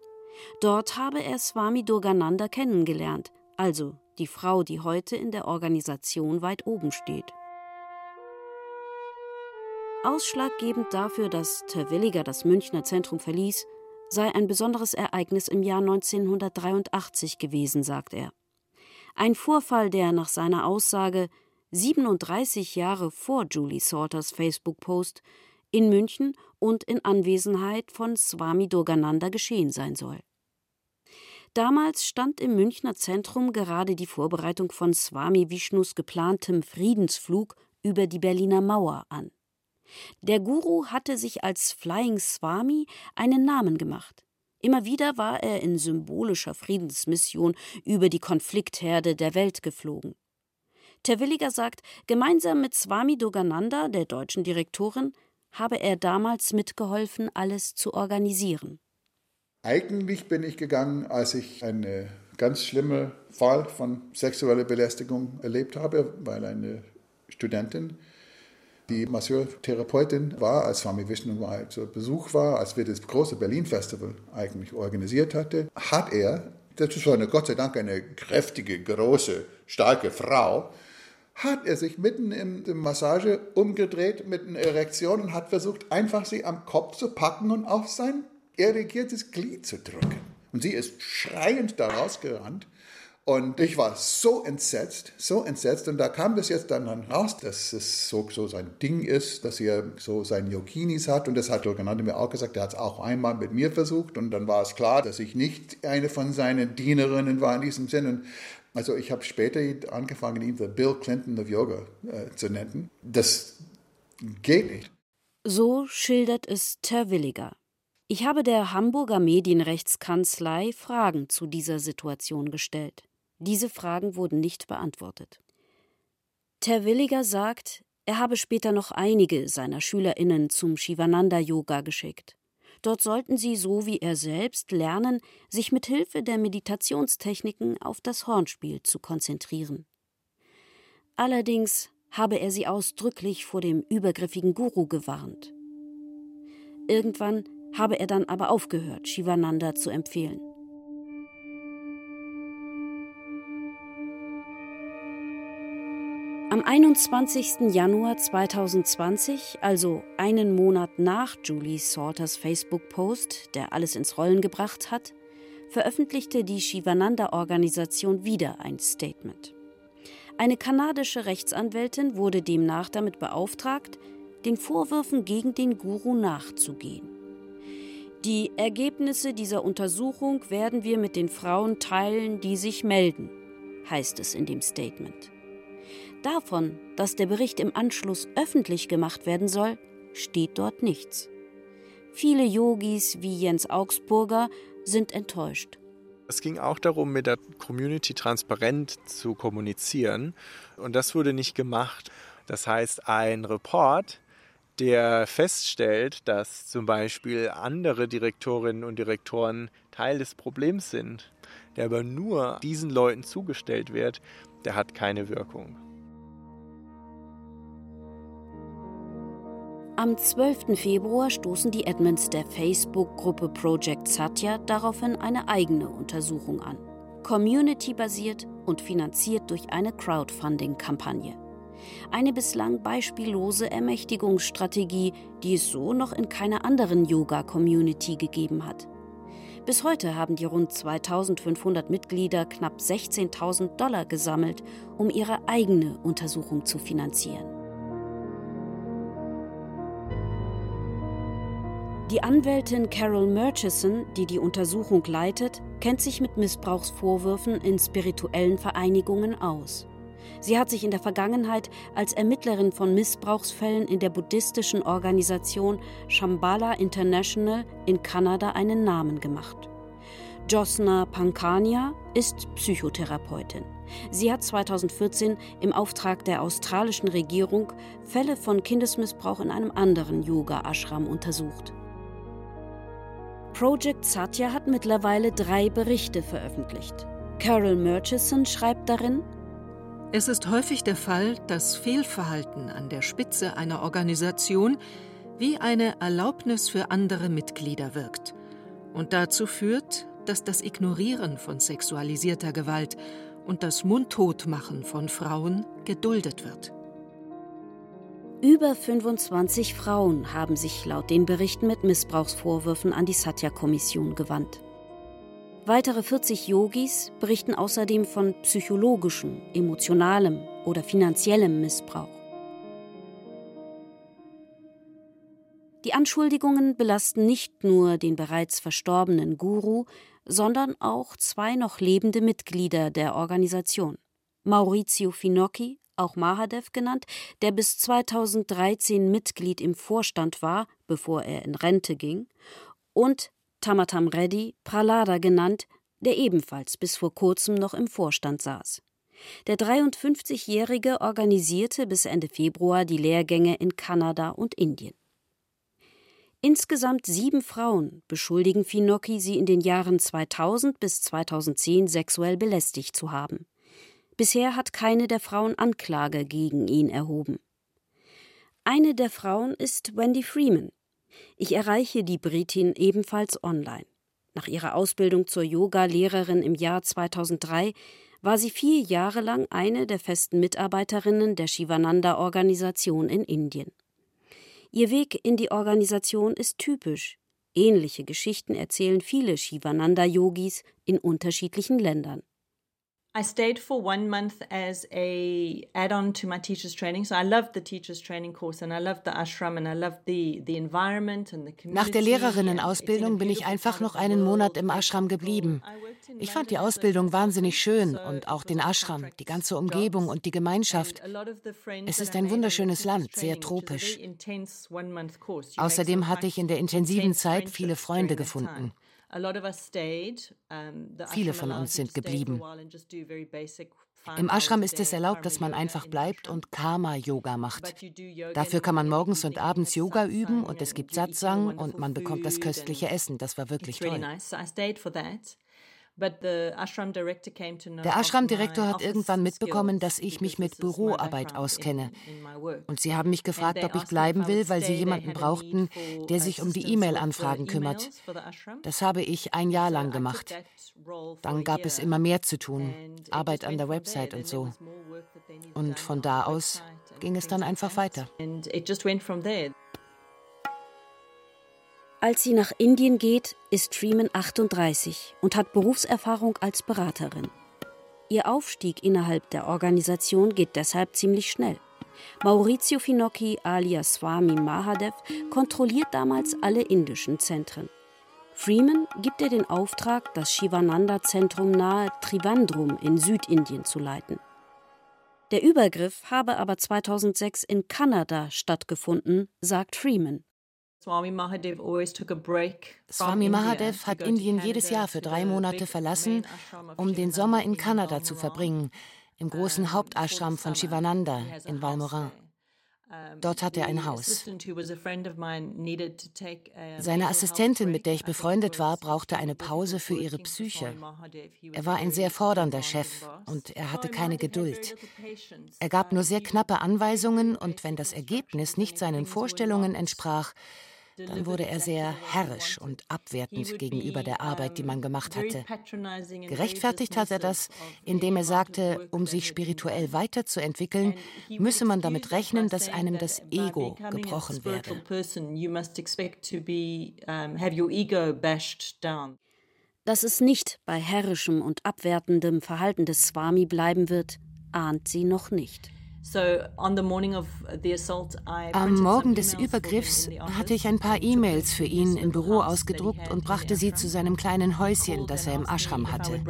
Dort habe er Swami Durgananda kennengelernt, also die Frau, die heute in der Organisation weit oben steht. Ausschlaggebend dafür, dass Terwilliger das Münchner Zentrum verließ, sei ein besonderes Ereignis im Jahr 1983 gewesen, sagt er. Ein Vorfall, der nach seiner Aussage 37 Jahre vor Julie Salters Facebook-Post in München und in Anwesenheit von Swami Durgananda geschehen sein soll. Damals stand im Münchner Zentrum gerade die Vorbereitung von Swami Vishnus geplantem Friedensflug über die Berliner Mauer an. Der Guru hatte sich als Flying Swami einen Namen gemacht. Immer wieder war er in symbolischer Friedensmission über die Konfliktherde der Welt geflogen. Terwilliger sagt, gemeinsam mit Swami Dogananda, der deutschen Direktorin, habe er damals mitgeholfen, alles zu organisieren. Eigentlich bin ich gegangen, als ich einen ganz schlimmen Fall von sexueller Belästigung erlebt habe, weil eine Studentin die Masseurtherapeutin war, als Swami Vishnu mal zu Besuch war, als wir das große Berlin-Festival eigentlich organisiert hatten, hat er, das war eine, Gott sei Dank eine kräftige, große, starke Frau, hat er sich mitten in der Massage umgedreht mit einer Erektion und hat versucht, einfach sie am Kopf zu packen und auf sein erregiertes Glied zu drücken. Und sie ist schreiend da rausgerannt. Und ich war so entsetzt, so entsetzt. Und da kam das jetzt dann raus, dass es so, so sein Ding ist, dass er so seine Yoginis hat. Und das hat Yogananda mir auch gesagt. Er hat es auch einmal mit mir versucht. Und dann war es klar, dass ich nicht eine von seinen Dienerinnen war in diesem Sinne. Also ich habe später angefangen, ihn the Bill Clinton of Yoga äh, zu nennen. Das geht nicht. So schildert es Terwilliger. Ich habe der Hamburger Medienrechtskanzlei Fragen zu dieser Situation gestellt. Diese Fragen wurden nicht beantwortet. Terwilliger sagt, er habe später noch einige seiner SchülerInnen zum Shivananda-Yoga geschickt. Dort sollten sie, so wie er selbst, lernen, sich mit Hilfe der Meditationstechniken auf das Hornspiel zu konzentrieren. Allerdings habe er sie ausdrücklich vor dem übergriffigen Guru gewarnt. Irgendwann habe er dann aber aufgehört, Shivananda zu empfehlen. 21. Januar 2020, also einen Monat nach Julie Salters Facebook-Post, der alles ins Rollen gebracht hat, veröffentlichte die Shivananda-Organisation wieder ein Statement. Eine kanadische Rechtsanwältin wurde demnach damit beauftragt, den Vorwürfen gegen den Guru nachzugehen. Die Ergebnisse dieser Untersuchung werden wir mit den Frauen teilen, die sich melden, heißt es in dem Statement. Davon, dass der Bericht im Anschluss öffentlich gemacht werden soll, steht dort nichts. Viele Yogis wie Jens Augsburger sind enttäuscht. Es ging auch darum, mit der Community transparent zu kommunizieren. Und das wurde nicht gemacht. Das heißt, ein Report, der feststellt, dass zum Beispiel andere Direktorinnen und Direktoren Teil des Problems sind, der aber nur diesen Leuten zugestellt wird, der hat keine Wirkung. Am 12. Februar stoßen die Admins der Facebook-Gruppe Project Satya daraufhin eine eigene Untersuchung an. Community-basiert und finanziert durch eine Crowdfunding-Kampagne. Eine bislang beispiellose Ermächtigungsstrategie, die es so noch in keiner anderen Yoga-Community gegeben hat. Bis heute haben die rund 2500 Mitglieder knapp 16.000 Dollar gesammelt, um ihre eigene Untersuchung zu finanzieren. Die Anwältin Carol Murchison, die die Untersuchung leitet, kennt sich mit Missbrauchsvorwürfen in spirituellen Vereinigungen aus. Sie hat sich in der Vergangenheit als Ermittlerin von Missbrauchsfällen in der buddhistischen Organisation Shambhala International in Kanada einen Namen gemacht. Josna Pankania ist Psychotherapeutin. Sie hat 2014 im Auftrag der australischen Regierung Fälle von Kindesmissbrauch in einem anderen Yoga-Ashram untersucht. Project Satya hat mittlerweile drei Berichte veröffentlicht. Carol Murchison schreibt darin, es ist häufig der Fall, dass Fehlverhalten an der Spitze einer Organisation wie eine Erlaubnis für andere Mitglieder wirkt und dazu führt, dass das Ignorieren von sexualisierter Gewalt und das Mundtotmachen von Frauen geduldet wird. Über 25 Frauen haben sich laut den Berichten mit Missbrauchsvorwürfen an die Satya-Kommission gewandt. Weitere 40 Yogis berichten außerdem von psychologischem, emotionalem oder finanziellem Missbrauch. Die Anschuldigungen belasten nicht nur den bereits verstorbenen Guru, sondern auch zwei noch lebende Mitglieder der Organisation. Maurizio Finocchi auch Mahadev genannt, der bis 2013 Mitglied im Vorstand war, bevor er in Rente ging, und Tamatam Reddy, Pralada genannt, der ebenfalls bis vor kurzem noch im Vorstand saß. Der 53-Jährige organisierte bis Ende Februar die Lehrgänge in Kanada und Indien. Insgesamt sieben Frauen beschuldigen Finocchi, sie in den Jahren 2000 bis 2010 sexuell belästigt zu haben. Bisher hat keine der Frauen Anklage gegen ihn erhoben. Eine der Frauen ist Wendy Freeman. Ich erreiche die Britin ebenfalls online. Nach ihrer Ausbildung zur Yoga-Lehrerin im Jahr 2003 war sie vier Jahre lang eine der festen Mitarbeiterinnen der Shivananda-Organisation in Indien. Ihr Weg in die Organisation ist typisch. Ähnliche Geschichten erzählen viele Shivananda-Yogis in unterschiedlichen Ländern. I stayed for one month as a add-on to my teacher's training. So I loved the teacher's training course and I loved the ashram and I loved the the environment and the community. Nach der Lehrerinnenausbildung bin ich einfach noch einen Monat im Ashram geblieben. Ich fand die Ausbildung wahnsinnig schön und auch den Ashram, die ganze Umgebung und die Gemeinschaft. Es ist ein wunderschönes Land, sehr tropisch. Außerdem hatte ich in der intensiven Zeit viele Freunde gefunden. Viele von uns sind geblieben. Im Ashram ist es erlaubt, dass man einfach bleibt und Karma-Yoga macht. Dafür kann man morgens und abends Yoga üben und es gibt Satsang und man bekommt das köstliche Essen. Das war wirklich toll. Der Ashram-Direktor hat irgendwann mitbekommen, dass ich mich mit Büroarbeit auskenne. Und sie haben mich gefragt, ob ich bleiben will, weil sie jemanden brauchten, der sich um die E-Mail-Anfragen kümmert. Das habe ich ein Jahr lang gemacht. Dann gab es immer mehr zu tun, Arbeit an der Website und so. Und von da aus ging es dann einfach weiter. Als sie nach Indien geht, ist Freeman 38 und hat Berufserfahrung als Beraterin. Ihr Aufstieg innerhalb der Organisation geht deshalb ziemlich schnell. Maurizio Finocchi alias Swami Mahadev kontrolliert damals alle indischen Zentren. Freeman gibt ihr den Auftrag, das Shivananda-Zentrum nahe Trivandrum in Südindien zu leiten. Der Übergriff habe aber 2006 in Kanada stattgefunden, sagt Freeman. Swami Mahadev hat Indien jedes Jahr für drei Monate verlassen, um den Sommer in Kanada zu verbringen, im großen Hauptashram von Shivananda in Valmorin. Dort hat er ein Haus. Seine Assistentin, mit der ich befreundet war, brauchte eine Pause für ihre Psyche. Er war ein sehr fordernder Chef und er hatte keine Geduld. Er gab nur sehr knappe Anweisungen und wenn das Ergebnis nicht seinen Vorstellungen entsprach, dann wurde er sehr herrisch und abwertend gegenüber der Arbeit, die man gemacht hatte. Gerechtfertigt hat er das, indem er sagte, um sich spirituell weiterzuentwickeln, müsse man damit rechnen, dass einem das Ego gebrochen werde. Dass es nicht bei herrischem und abwertendem Verhalten des Swami bleiben wird, ahnt sie noch nicht. Am Morgen des Übergriffs hatte ich ein paar E-Mails für ihn im Büro ausgedruckt und brachte sie zu seinem kleinen Häuschen, das er im Ashram hatte.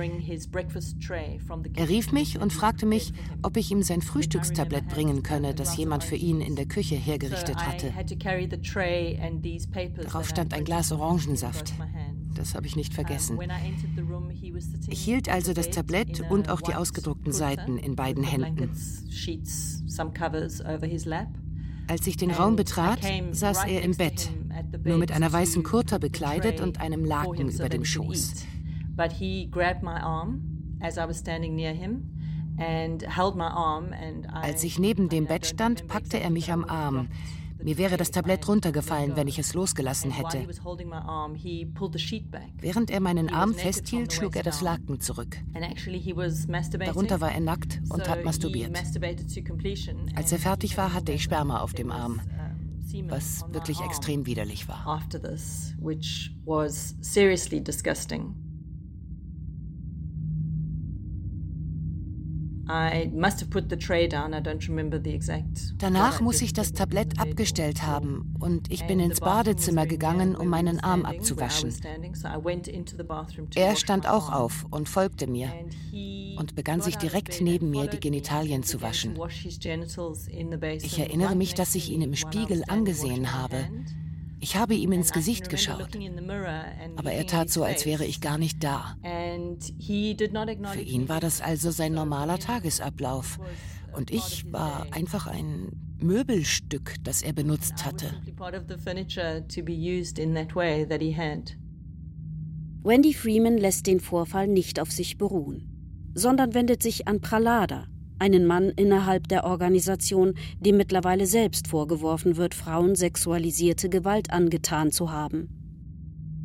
Er rief mich und fragte mich, ob ich ihm sein Frühstückstablett bringen könne, das jemand für ihn in der Küche hergerichtet hatte. Darauf stand ein Glas Orangensaft. Das habe ich nicht vergessen. Ich hielt also das Tablett und auch die ausgedruckten Seiten in beiden Händen. Als ich den Raum betrat, saß er im Bett, nur mit einer weißen Kurta bekleidet und einem Laken über dem Schoß. Als ich neben dem Bett stand, packte er mich am Arm. Mir wäre das Tablett runtergefallen, wenn ich es losgelassen hätte. Während er meinen Arm festhielt, schlug er das Laken zurück. Darunter war er nackt und hat masturbiert. Als er fertig war, hatte ich Sperma auf dem Arm, was wirklich extrem widerlich war. Danach muss ich das Tablett abgestellt haben und ich bin ins Badezimmer gegangen, um meinen Arm abzuwaschen. Er stand auch auf und folgte mir und begann sich direkt neben mir die Genitalien zu waschen. Ich erinnere mich, dass ich ihn im Spiegel angesehen habe. Ich habe ihm ins Gesicht geschaut, aber er tat so, als wäre ich gar nicht da. Für ihn war das also sein normaler Tagesablauf. Und ich war einfach ein Möbelstück, das er benutzt hatte. Wendy Freeman lässt den Vorfall nicht auf sich beruhen, sondern wendet sich an Pralada, einen Mann innerhalb der Organisation, dem mittlerweile selbst vorgeworfen wird, Frauen sexualisierte Gewalt angetan zu haben.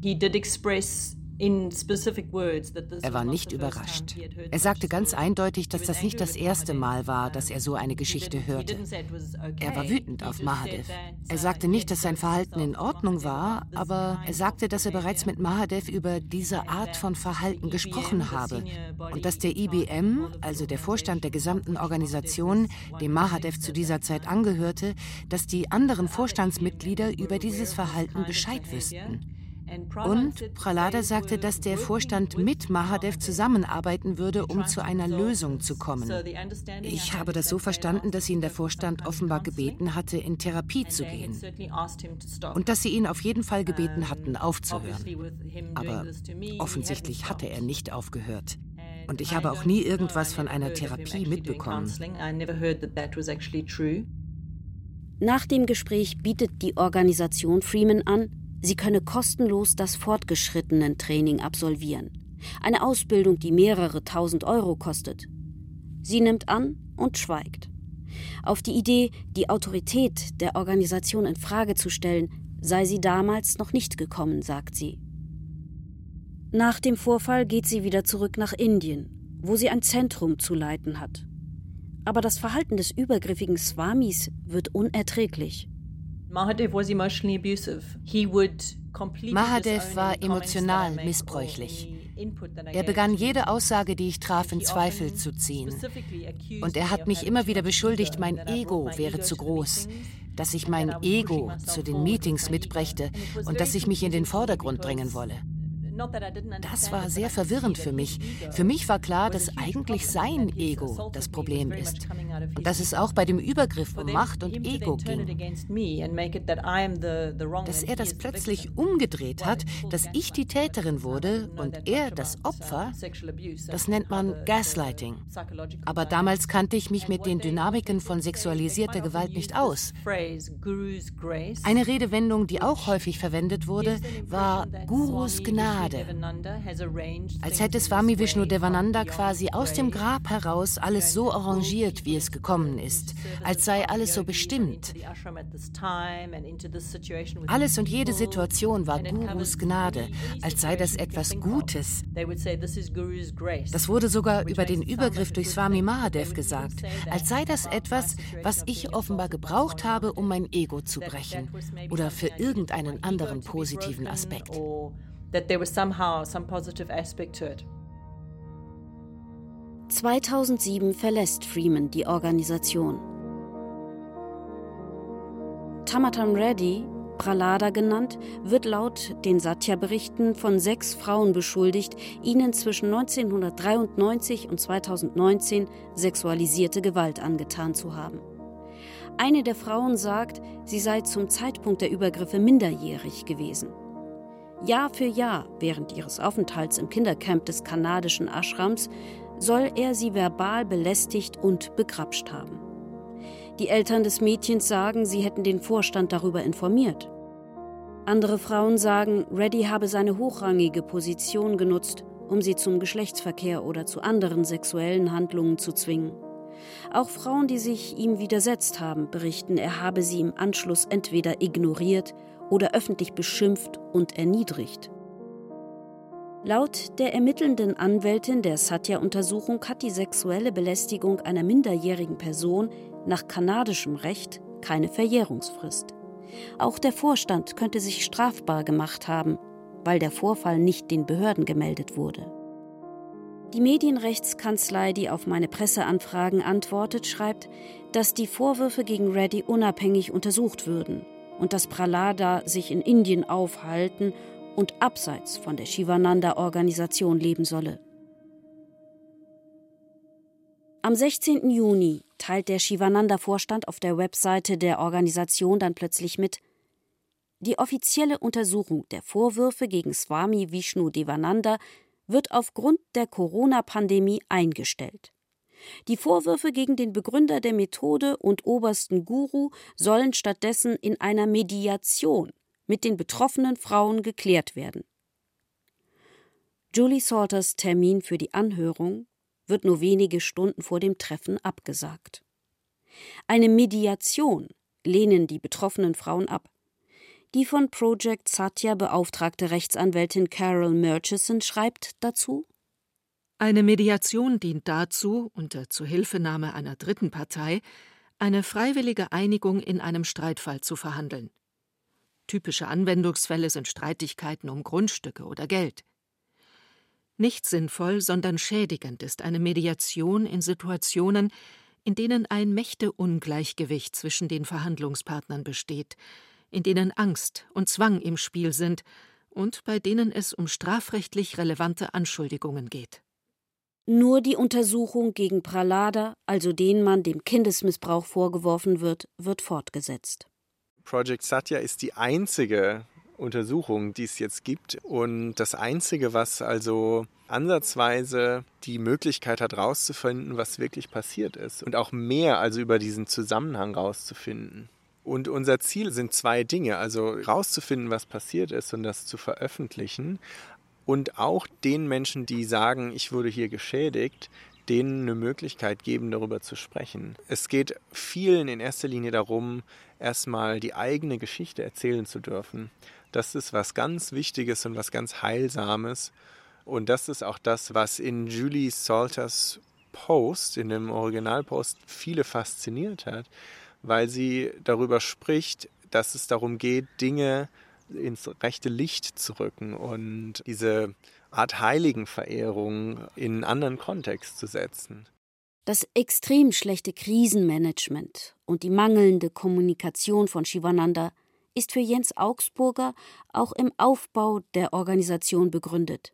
He did express er war nicht überrascht. Er sagte ganz eindeutig, dass das nicht das erste Mal war, dass er so eine Geschichte hörte. Er war wütend auf Mahadev. Er sagte nicht, dass sein Verhalten in Ordnung war, aber er sagte, dass er bereits mit Mahadev über diese Art von Verhalten gesprochen habe und dass der IBM, also der Vorstand der gesamten Organisation, dem Mahadev zu dieser Zeit angehörte, dass die anderen Vorstandsmitglieder über dieses Verhalten Bescheid wüssten. Und Pralada sagte, dass der Vorstand mit Mahadev zusammenarbeiten würde, um zu einer Lösung zu kommen. Ich habe das so verstanden, dass ihn der Vorstand offenbar gebeten hatte, in Therapie zu gehen. Und dass sie ihn auf jeden Fall gebeten hatten, aufzuhören. Aber offensichtlich hatte er nicht aufgehört. Und ich habe auch nie irgendwas von einer Therapie mitbekommen. Nach dem Gespräch bietet die Organisation Freeman an, Sie könne kostenlos das Fortgeschrittenen-Training absolvieren. Eine Ausbildung, die mehrere tausend Euro kostet. Sie nimmt an und schweigt. Auf die Idee, die Autorität der Organisation in Frage zu stellen, sei sie damals noch nicht gekommen, sagt sie. Nach dem Vorfall geht sie wieder zurück nach Indien, wo sie ein Zentrum zu leiten hat. Aber das Verhalten des übergriffigen Swamis wird unerträglich. Mahadev war emotional missbräuchlich. Er begann jede Aussage, die ich traf, in Zweifel zu ziehen. Und er hat mich immer wieder beschuldigt, mein Ego wäre zu groß, dass ich mein Ego zu den Meetings mitbrächte und dass ich mich in den Vordergrund bringen wolle. Das war sehr verwirrend für mich. Für mich war klar, dass eigentlich sein Ego das Problem ist und dass es auch bei dem Übergriff um Macht und Ego ging. Dass er das plötzlich umgedreht hat, dass ich die Täterin wurde und er das Opfer, das nennt man Gaslighting. Aber damals kannte ich mich mit den Dynamiken von sexualisierter Gewalt nicht aus. Eine Redewendung, die auch häufig verwendet wurde, war Gurus Gnade. Gnade. Als hätte Swami Vishnu Devananda quasi aus dem Grab heraus alles so arrangiert, wie es gekommen ist, als sei alles so bestimmt. Alles und jede Situation war Gurus Gnade, als sei das etwas Gutes. Das wurde sogar über den Übergriff durch Swami Mahadev gesagt, als sei das etwas, was ich offenbar gebraucht habe, um mein Ego zu brechen oder für irgendeinen anderen positiven Aspekt that there was somehow some positive aspect to it. 2007 verlässt Freeman die Organisation. Tamatam Reddy, Pralada genannt, wird laut den Satya-Berichten von sechs Frauen beschuldigt, ihnen zwischen 1993 und 2019 sexualisierte Gewalt angetan zu haben. Eine der Frauen sagt, sie sei zum Zeitpunkt der Übergriffe minderjährig gewesen. Jahr für Jahr während ihres Aufenthalts im Kindercamp des kanadischen Ashrams soll er sie verbal belästigt und begrapscht haben. Die Eltern des Mädchens sagen, sie hätten den Vorstand darüber informiert. Andere Frauen sagen, Reddy habe seine hochrangige Position genutzt, um sie zum Geschlechtsverkehr oder zu anderen sexuellen Handlungen zu zwingen. Auch Frauen, die sich ihm widersetzt haben, berichten, er habe sie im Anschluss entweder ignoriert oder öffentlich beschimpft und erniedrigt. Laut der ermittelnden Anwältin der Satya-Untersuchung hat die sexuelle Belästigung einer minderjährigen Person nach kanadischem Recht keine Verjährungsfrist. Auch der Vorstand könnte sich strafbar gemacht haben, weil der Vorfall nicht den Behörden gemeldet wurde. Die Medienrechtskanzlei, die auf meine Presseanfragen antwortet, schreibt, dass die Vorwürfe gegen Reddy unabhängig untersucht würden und dass Pralada sich in Indien aufhalten und abseits von der Shivananda-Organisation leben solle. Am 16. Juni teilt der Shivananda-Vorstand auf der Webseite der Organisation dann plötzlich mit, die offizielle Untersuchung der Vorwürfe gegen Swami Vishnu Devananda wird aufgrund der Corona-Pandemie eingestellt. Die Vorwürfe gegen den Begründer der Methode und obersten Guru sollen stattdessen in einer Mediation mit den betroffenen Frauen geklärt werden. Julie Salters Termin für die Anhörung wird nur wenige Stunden vor dem Treffen abgesagt. Eine Mediation lehnen die betroffenen Frauen ab. Die von Project Satya beauftragte Rechtsanwältin Carol Murchison schreibt dazu Eine Mediation dient dazu, unter Zuhilfenahme einer dritten Partei, eine freiwillige Einigung in einem Streitfall zu verhandeln. Typische Anwendungsfälle sind Streitigkeiten um Grundstücke oder Geld. Nicht sinnvoll, sondern schädigend ist eine Mediation in Situationen, in denen ein Mächteungleichgewicht zwischen den Verhandlungspartnern besteht, in denen Angst und Zwang im Spiel sind und bei denen es um strafrechtlich relevante Anschuldigungen geht. Nur die Untersuchung gegen Pralada, also den Mann, dem Kindesmissbrauch vorgeworfen wird, wird fortgesetzt. Project Satya ist die einzige Untersuchung, die es jetzt gibt und das einzige, was also ansatzweise die Möglichkeit hat, herauszufinden, was wirklich passiert ist und auch mehr also über diesen Zusammenhang herauszufinden. Und unser Ziel sind zwei Dinge, also herauszufinden, was passiert ist und das zu veröffentlichen und auch den Menschen, die sagen, ich wurde hier geschädigt, denen eine Möglichkeit geben, darüber zu sprechen. Es geht vielen in erster Linie darum, erstmal die eigene Geschichte erzählen zu dürfen. Das ist was ganz Wichtiges und was ganz Heilsames. Und das ist auch das, was in Julie Salters Post, in dem Originalpost, viele fasziniert hat, weil sie darüber spricht, dass es darum geht, Dinge ins rechte Licht zu rücken und diese Art Heiligenverehrung in einen anderen Kontext zu setzen. Das extrem schlechte Krisenmanagement und die mangelnde Kommunikation von Shivananda ist für Jens Augsburger auch im Aufbau der Organisation begründet.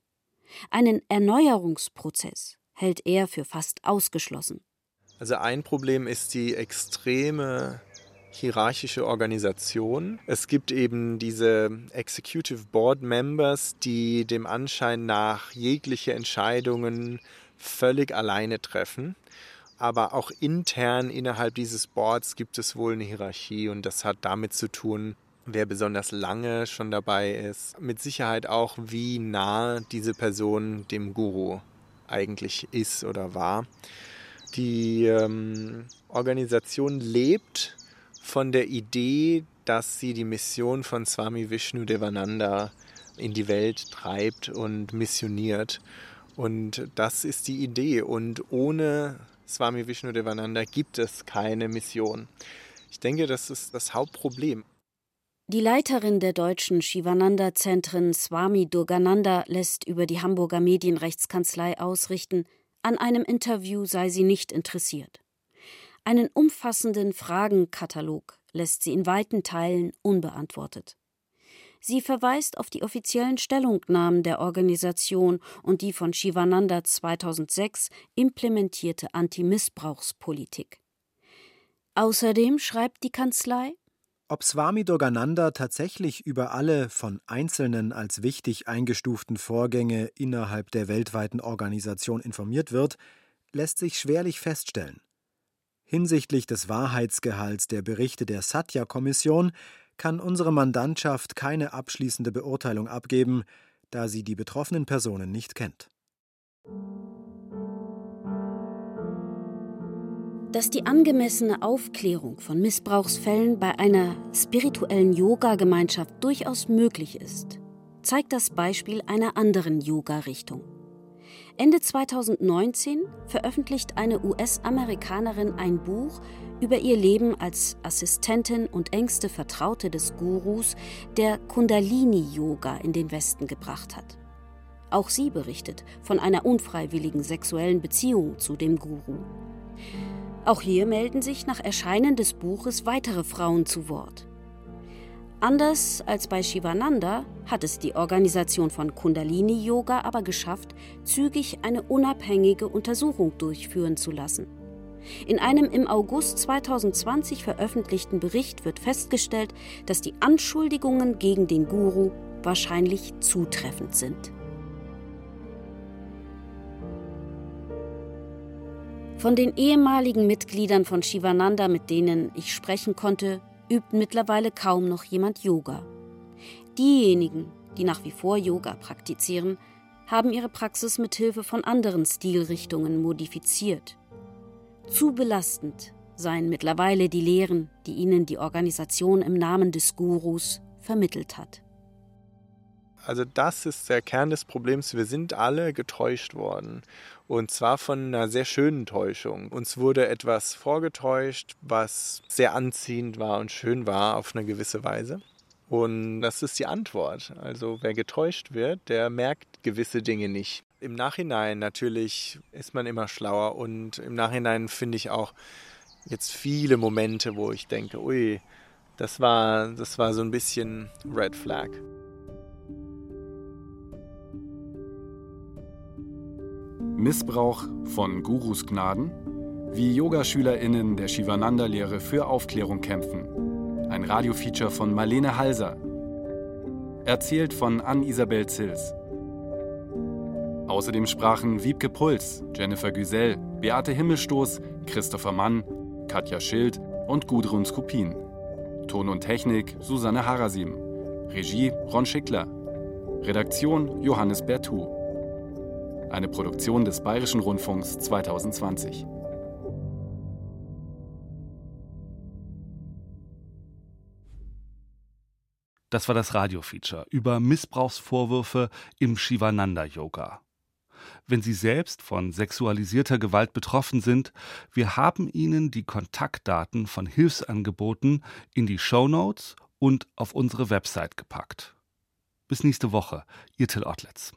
Einen Erneuerungsprozess hält er für fast ausgeschlossen. Also ein Problem ist die extreme hierarchische Organisation. Es gibt eben diese Executive Board Members, die dem Anschein nach jegliche Entscheidungen völlig alleine treffen. Aber auch intern innerhalb dieses Boards gibt es wohl eine Hierarchie und das hat damit zu tun, wer besonders lange schon dabei ist. Mit Sicherheit auch, wie nah diese Person dem Guru eigentlich ist oder war. Die ähm, Organisation lebt von der Idee, dass sie die Mission von Swami Vishnu Devananda in die Welt treibt und missioniert. Und das ist die Idee. Und ohne Swami Vishnu Devananda gibt es keine Mission. Ich denke, das ist das Hauptproblem. Die Leiterin der deutschen Shivananda-Zentren Swami Durgananda lässt über die Hamburger Medienrechtskanzlei ausrichten, an einem Interview sei sie nicht interessiert. Einen umfassenden Fragenkatalog lässt sie in weiten Teilen unbeantwortet. Sie verweist auf die offiziellen Stellungnahmen der Organisation und die von Shivananda 2006 implementierte Antimissbrauchspolitik. Außerdem schreibt die Kanzlei, ob Swami Durgananda tatsächlich über alle von Einzelnen als wichtig eingestuften Vorgänge innerhalb der weltweiten Organisation informiert wird, lässt sich schwerlich feststellen. Hinsichtlich des Wahrheitsgehalts der Berichte der Satya-Kommission kann unsere Mandantschaft keine abschließende Beurteilung abgeben, da sie die betroffenen Personen nicht kennt. Dass die angemessene Aufklärung von Missbrauchsfällen bei einer spirituellen Yoga-Gemeinschaft durchaus möglich ist, zeigt das Beispiel einer anderen Yoga-Richtung. Ende 2019 veröffentlicht eine US-Amerikanerin ein Buch über ihr Leben als Assistentin und engste Vertraute des Gurus, der Kundalini-Yoga in den Westen gebracht hat. Auch sie berichtet von einer unfreiwilligen sexuellen Beziehung zu dem Guru. Auch hier melden sich nach Erscheinen des Buches weitere Frauen zu Wort. Anders als bei Shivananda hat es die Organisation von Kundalini Yoga aber geschafft, zügig eine unabhängige Untersuchung durchführen zu lassen. In einem im August 2020 veröffentlichten Bericht wird festgestellt, dass die Anschuldigungen gegen den Guru wahrscheinlich zutreffend sind. Von den ehemaligen Mitgliedern von Shivananda, mit denen ich sprechen konnte, übt mittlerweile kaum noch jemand Yoga. Diejenigen, die nach wie vor Yoga praktizieren, haben ihre Praxis mit Hilfe von anderen Stilrichtungen modifiziert. Zu belastend seien mittlerweile die Lehren, die ihnen die Organisation im Namen des Gurus vermittelt hat. Also das ist der Kern des Problems. Wir sind alle getäuscht worden. Und zwar von einer sehr schönen Täuschung. Uns wurde etwas vorgetäuscht, was sehr anziehend war und schön war auf eine gewisse Weise. Und das ist die Antwort. Also wer getäuscht wird, der merkt gewisse Dinge nicht. Im Nachhinein natürlich ist man immer schlauer und im Nachhinein finde ich auch jetzt viele Momente, wo ich denke, ui, das war, das war so ein bisschen Red Flag. Missbrauch von Gurus Gnaden, wie YogaschülerInnen der Shivananda-Lehre für Aufklärung kämpfen. Ein Radiofeature von Marlene Halser. Erzählt von Ann-Isabel Zils. Außerdem sprachen Wiebke Puls, Jennifer Güsell, Beate Himmelstoß, Christopher Mann, Katja Schild und Gudrun Skupin. Ton und Technik Susanne Harasim. Regie Ron Schickler. Redaktion Johannes Bertou. Eine Produktion des Bayerischen Rundfunks 2020. Das war das Radiofeature über Missbrauchsvorwürfe im Shivananda-Yoga wenn Sie selbst von sexualisierter Gewalt betroffen sind. Wir haben Ihnen die Kontaktdaten von Hilfsangeboten in die Show Notes und auf unsere Website gepackt. Bis nächste Woche, Ihr Till Ottlitz.